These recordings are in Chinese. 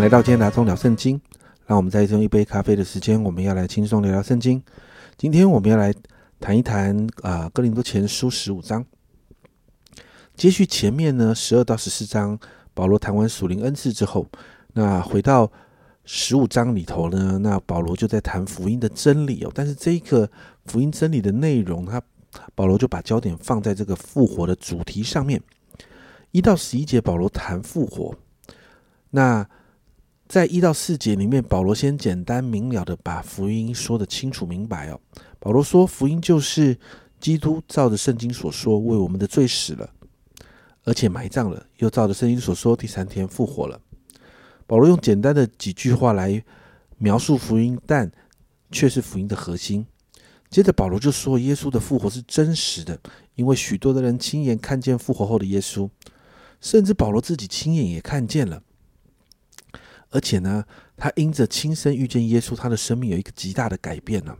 来到今天拿中聊圣经。让我们在用一杯咖啡的时间，我们要来轻松聊聊圣经。今天我们要来谈一谈啊，哥林多前书十五章。接续前面呢，十二到十四章，保罗谈完属灵恩赐之后，那回到十五章里头呢，那保罗就在谈福音的真理哦。但是这一个福音真理的内容，他保罗就把焦点放在这个复活的主题上面。一到十一节，保罗谈复活。那在一到四节里面，保罗先简单明了的把福音说的清楚明白哦。保罗说，福音就是基督照着圣经所说，为我们的罪死了，而且埋葬了，又照着圣经所说，第三天复活了。保罗用简单的几句话来描述福音，但却是福音的核心。接着，保罗就说，耶稣的复活是真实的，因为许多的人亲眼看见复活后的耶稣，甚至保罗自己亲眼也看见了。而且呢，他因着亲身遇见耶稣，他的生命有一个极大的改变呢。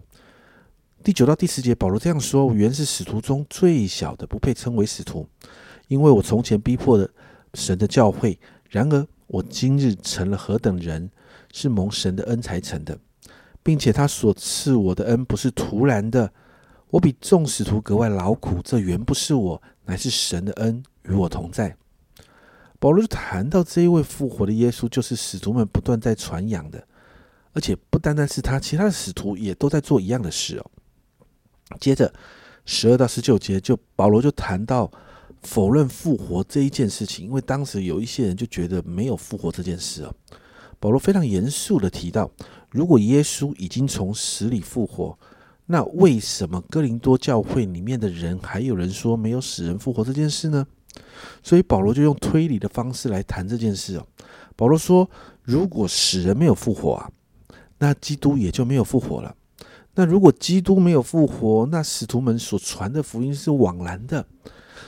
第九到第十节，保罗这样说：“我原是使徒中最小的，不配称为使徒，因为我从前逼迫的神的教会。然而我今日成了何等人，是蒙神的恩才成的，并且他所赐我的恩不是徒然的。我比众使徒格外劳苦，这原不是我，乃是神的恩与我同在。”保罗就谈到这一位复活的耶稣，就是使徒们不断在传扬的，而且不单单是他，其他的使徒也都在做一样的事哦。接着十二到十九节，就保罗就谈到否认复活这一件事情，因为当时有一些人就觉得没有复活这件事哦。保罗非常严肃的提到，如果耶稣已经从死里复活，那为什么哥林多教会里面的人还有人说没有死人复活这件事呢？所以保罗就用推理的方式来谈这件事哦。保罗说：“如果死人没有复活啊，那基督也就没有复活了。那如果基督没有复活，那使徒们所传的福音是枉然的，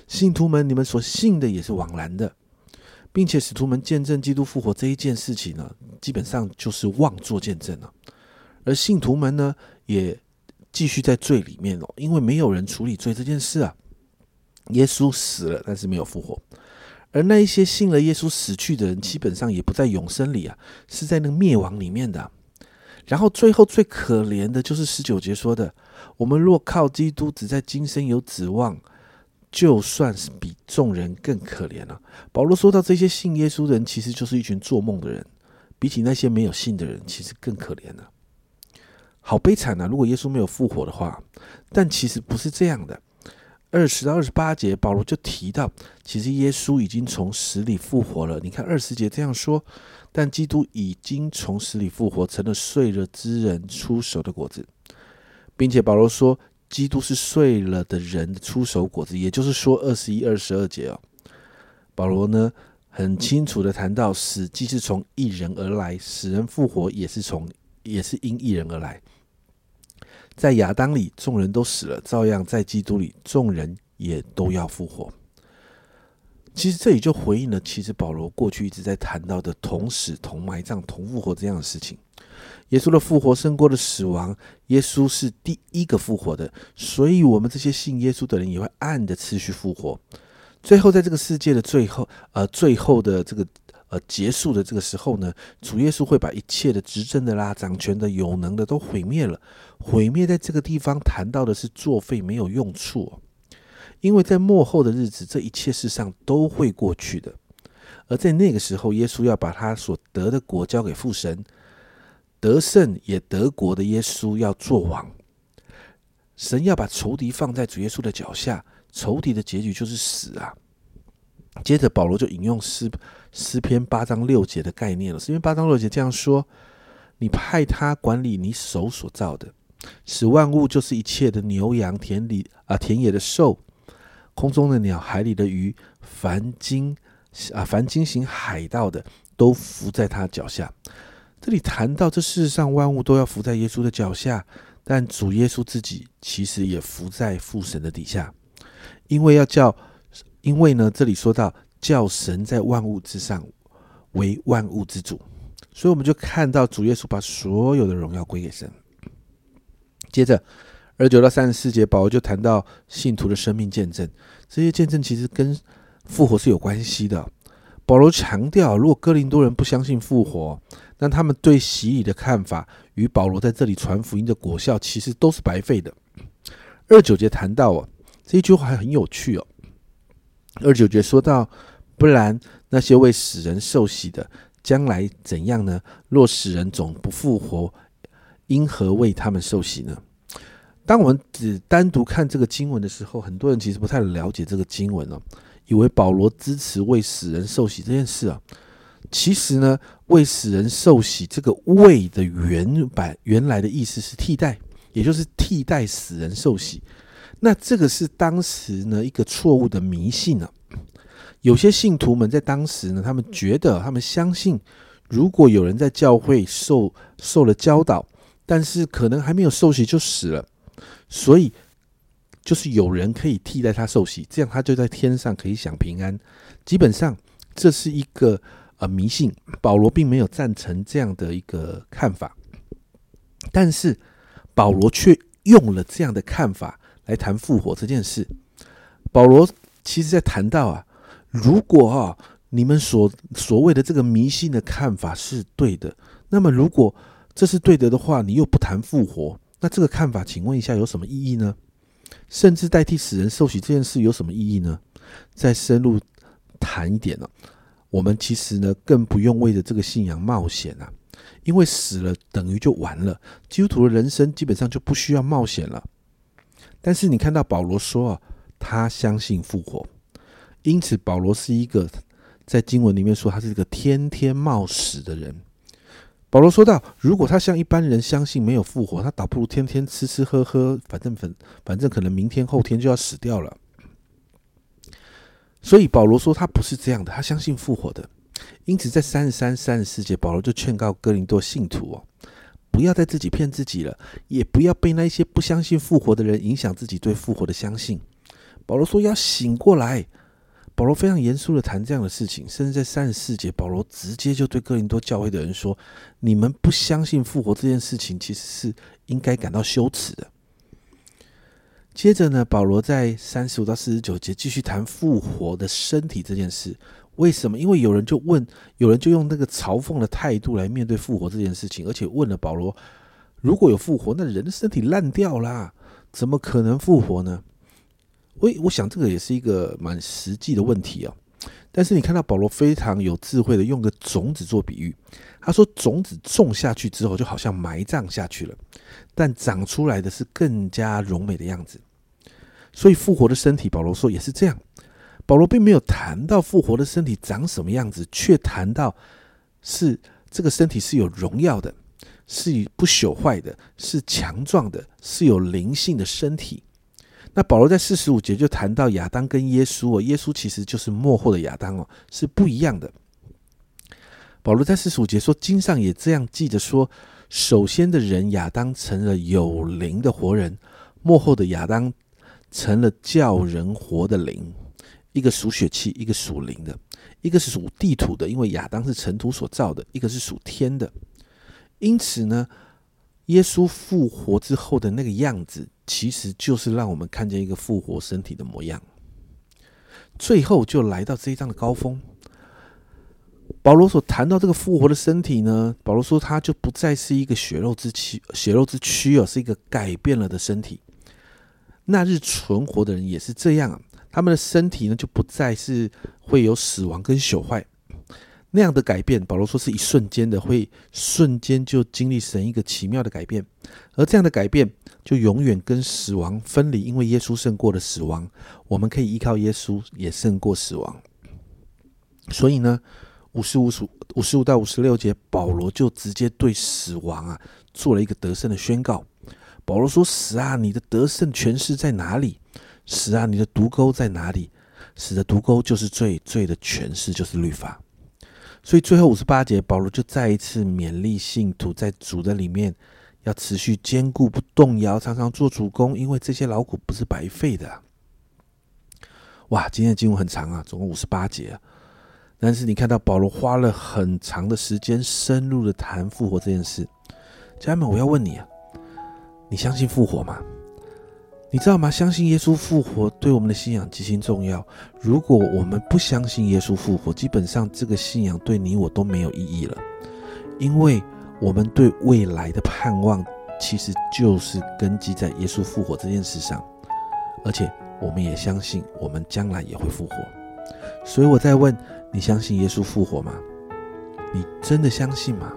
信徒们你们所信的也是枉然的，并且使徒们见证基督复活这一件事情呢，基本上就是妄作见证了。而信徒们呢，也继续在罪里面哦，因为没有人处理罪这件事啊。”耶稣死了，但是没有复活。而那一些信了耶稣死去的人，基本上也不在永生里啊，是在那个灭亡里面的。然后最后最可怜的就是十九节说的：“我们若靠基督只在今生有指望，就算是比众人更可怜了。”保罗说到这些信耶稣的人，其实就是一群做梦的人，比起那些没有信的人，其实更可怜了。好悲惨啊！如果耶稣没有复活的话，但其实不是这样的。二十到二十八节，保罗就提到，其实耶稣已经从死里复活了。你看二十节这样说，但基督已经从死里复活，成了睡了之人出手的果子，并且保罗说，基督是睡了的人出手果子，也就是说二十一、二十二节哦，保罗呢很清楚的谈到，死既是从一人而来，死人复活也是从，也是因一人而来。在亚当里，众人都死了，照样在基督里，众人也都要复活。其实这里就回应了，其实保罗过去一直在谈到的同死、同埋葬、同复活这样的事情。耶稣的复活胜过了死亡，耶稣是第一个复活的，所以我们这些信耶稣的人也会按着次序复活。最后，在这个世界的最后，呃，最后的这个。而结束的这个时候呢，主耶稣会把一切的执政的啦、掌权的、有能的都毁灭了。毁灭在这个地方谈到的是作废，没有用处。因为在末后的日子，这一切事上都会过去的。而在那个时候，耶稣要把他所得的国交给父神，得胜也得国的耶稣要做王。神要把仇敌放在主耶稣的脚下，仇敌的结局就是死啊。接着保罗就引用诗诗篇八章六节的概念了。诗篇八章六节这样说：“你派他管理你手所造的，使万物就是一切的牛羊、田里啊田野的兽、空中的鸟、海里的鱼，凡经啊凡经行海盗的，都伏在他脚下。”这里谈到这世上万物都要伏在耶稣的脚下，但主耶稣自己其实也伏在父神的底下，因为要叫。因为呢，这里说到叫神在万物之上为万物之主，所以我们就看到主耶稣把所有的荣耀归给神。接着二九到三十四节，保罗就谈到信徒的生命见证，这些见证其实跟复活是有关系的。保罗强调，如果哥林多人不相信复活，那他们对洗礼的看法与保罗在这里传福音的果效，其实都是白费的。二九节谈到哦，这一句话还很有趣哦。二九节说到，不然那些为死人受洗的，将来怎样呢？若死人总不复活，因何为他们受洗呢？当我们只单独看这个经文的时候，很多人其实不太了解这个经文哦，以为保罗支持为死人受洗这件事啊。其实呢，为死人受洗这个“为”的原版原来的意思是替代，也就是替代死人受洗。那这个是当时呢一个错误的迷信啊。有些信徒们在当时呢，他们觉得他们相信，如果有人在教会受受了教导，但是可能还没有受洗就死了。所以，就是有人可以替代他受洗，这样他就在天上可以享平安。基本上，这是一个呃迷信。保罗并没有赞成这样的一个看法，但是保罗却用了这样的看法来谈复活这件事。保罗其实在谈到啊，如果啊你们所所谓的这个迷信的看法是对的，那么如果这是对的的话，你又不谈复活。那这个看法，请问一下有什么意义呢？甚至代替死人受洗这件事有什么意义呢？再深入谈一点呢？我们其实呢更不用为了这个信仰冒险啊，因为死了等于就完了，基督徒的人生基本上就不需要冒险了。但是你看到保罗说啊，他相信复活，因此保罗是一个在经文里面说他是一个天天冒死的人。保罗说到：“如果他像一般人相信没有复活，他倒不如天天吃吃喝喝，反正反反正可能明天后天就要死掉了。”所以保罗说他不是这样的，他相信复活的。因此，在三十三、三十四节，保罗就劝告哥林多信徒哦，不要再自己骗自己了，也不要被那些不相信复活的人影响自己对复活的相信。保罗说要醒过来。保罗非常严肃的谈这样的事情，甚至在三十四节，保罗直接就对哥林多教会的人说：“你们不相信复活这件事情，其实是应该感到羞耻的。”接着呢，保罗在三十五到四十九节继续谈复活的身体这件事。为什么？因为有人就问，有人就用那个嘲讽的态度来面对复活这件事情，而且问了保罗：“如果有复活，那人的身体烂掉啦，怎么可能复活呢？”我我想这个也是一个蛮实际的问题啊。但是你看到保罗非常有智慧的用个种子做比喻，他说种子种下去之后就好像埋葬下去了，但长出来的是更加柔美的样子。所以复活的身体，保罗说也是这样。保罗并没有谈到复活的身体长什么样子，却谈到是这个身体是有荣耀的，是不朽坏的，是强壮的，是有灵性的身体。那保罗在四十五节就谈到亚当跟耶稣哦，耶稣其实就是末后的亚当哦，是不一样的。保罗在四十五节说，经上也这样记着说，首先的人亚当成了有灵的活人，末后的亚当成了叫人活的灵。一个属血气，一个属灵的，一个是属地土的，因为亚当是尘土所造的；一个是属天的。因此呢，耶稣复活之后的那个样子。其实就是让我们看见一个复活身体的模样。最后就来到这一章的高峰。保罗所谈到这个复活的身体呢，保罗说他就不再是一个血肉之躯，血肉之躯哦，是一个改变了的身体。那日存活的人也是这样，他们的身体呢就不再是会有死亡跟朽坏。那样的改变，保罗说是一瞬间的，会瞬间就经历神一个奇妙的改变，而这样的改变就永远跟死亡分离，因为耶稣胜过了死亡，我们可以依靠耶稣也胜过死亡。所以呢，五十五、五十五到五十六节，保罗就直接对死亡啊做了一个得胜的宣告。保罗说：“死啊，你的得胜权势在哪里？死啊，你的毒钩在哪里？死的毒钩就是罪，罪的诠释就是律法。”所以最后五十八节，保罗就再一次勉励信徒，在主的里面要持续坚固不动摇，常常做主公，因为这些劳苦不是白费的。哇，今天的经文很长啊，总共五十八节。但是你看到保罗花了很长的时间，深入的谈复活这件事。家人们，我要问你啊，你相信复活吗？你知道吗？相信耶稣复活对我们的信仰极其重要。如果我们不相信耶稣复活，基本上这个信仰对你我都没有意义了。因为我们对未来的盼望，其实就是根基在耶稣复活这件事上，而且我们也相信我们将来也会复活。所以我在问你：相信耶稣复活吗？你真的相信吗？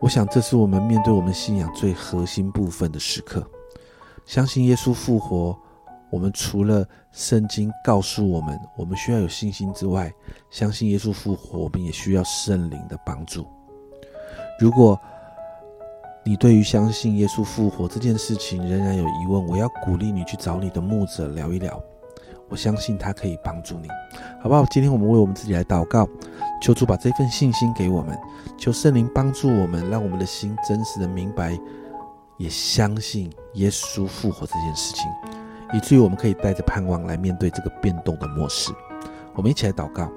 我想这是我们面对我们信仰最核心部分的时刻。相信耶稣复活，我们除了圣经告诉我们我们需要有信心之外，相信耶稣复活，我们也需要圣灵的帮助。如果你对于相信耶稣复活这件事情仍然有疑问，我要鼓励你去找你的牧者聊一聊。我相信他可以帮助你，好不好？今天我们为我们自己来祷告，求主把这份信心给我们，求圣灵帮助我们，让我们的心真实的明白。也相信耶稣复活这件事情，以至于我们可以带着盼望来面对这个变动的末世。我们一起来祷告：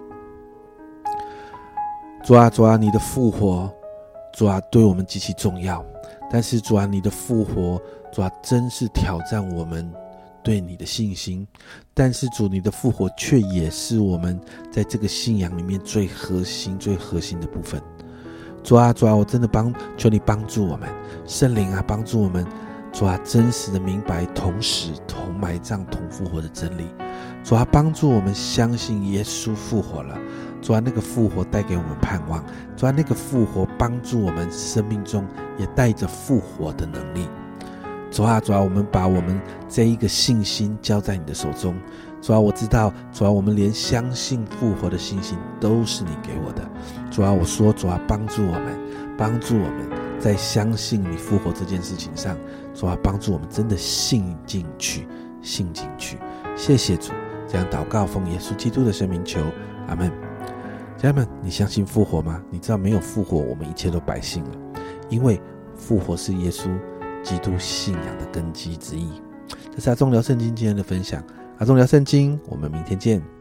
主啊，主啊，你的复活，主啊，对我们极其重要。但是主啊，你的复活，主啊，真是挑战我们对你的信心。但是主，你的复活却也是我们在这个信仰里面最核心、最核心的部分。主啊，主啊，我真的帮求你帮助我们，圣灵啊，帮助我们，主啊，真实的明白同死、同埋葬、同复活的真理。主啊，帮助我们相信耶稣复活了。主啊，那个复活带给我们盼望。主啊，那个复活帮助我们生命中也带着复活的能力。主啊，主啊，我们把我们这一个信心交在你的手中。主啊，我知道，主啊，我们连相信复活的信心都是你给我的。主啊，我说，主啊，帮助我们，帮助我们在相信你复活这件事情上，主啊，帮助我们真的信进去，信进去。谢谢主，这样祷告奉耶稣基督的生命求，阿门。家人们，你相信复活吗？你知道没有复活，我们一切都白信了，因为复活是耶稣基督信仰的根基之一。这是阿忠聊圣经今天的分享。阿忠聊圣经，我们明天见。